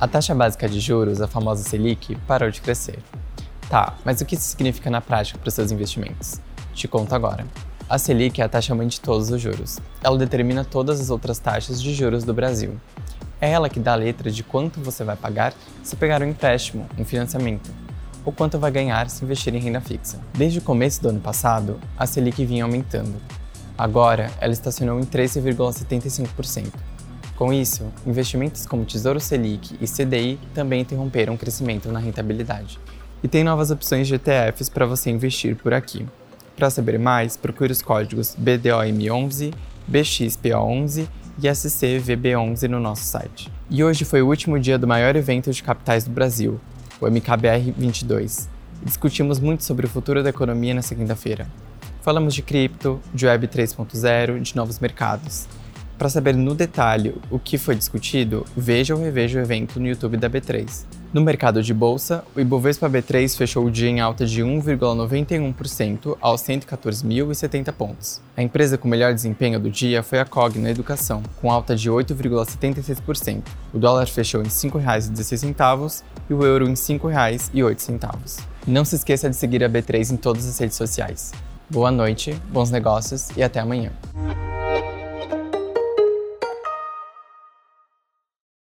A taxa básica de juros, a famosa Selic, parou de crescer. Tá, mas o que isso significa na prática para os seus investimentos? Te conto agora. A Selic é a taxa mãe de todos os juros. Ela determina todas as outras taxas de juros do Brasil. É ela que dá a letra de quanto você vai pagar se pegar um empréstimo, um financiamento, ou quanto vai ganhar se investir em renda fixa. Desde o começo do ano passado, a Selic vinha aumentando. Agora, ela estacionou em 13,75%. Com isso, investimentos como Tesouro Selic e CDI também interromperam o crescimento na rentabilidade. E tem novas opções de ETFs para você investir por aqui. Para saber mais, procure os códigos BDOM11, BXPO11 e SCVB11 no nosso site. E hoje foi o último dia do maior evento de capitais do Brasil, o MKBR 22. Discutimos muito sobre o futuro da economia nessa quinta-feira. Falamos de cripto, de Web 3.0, de novos mercados. Para saber no detalhe o que foi discutido, veja ou reveja o evento no YouTube da B3. No mercado de bolsa, o Ibovespa B3 fechou o dia em alta de 1,91% aos 114.070 pontos. A empresa com melhor desempenho do dia foi a Cogna Educação, com alta de 8,76%. O dólar fechou em R$ 5,16 e o euro em R$ 5,08. Não se esqueça de seguir a B3 em todas as redes sociais. Boa noite, bons negócios e até amanhã.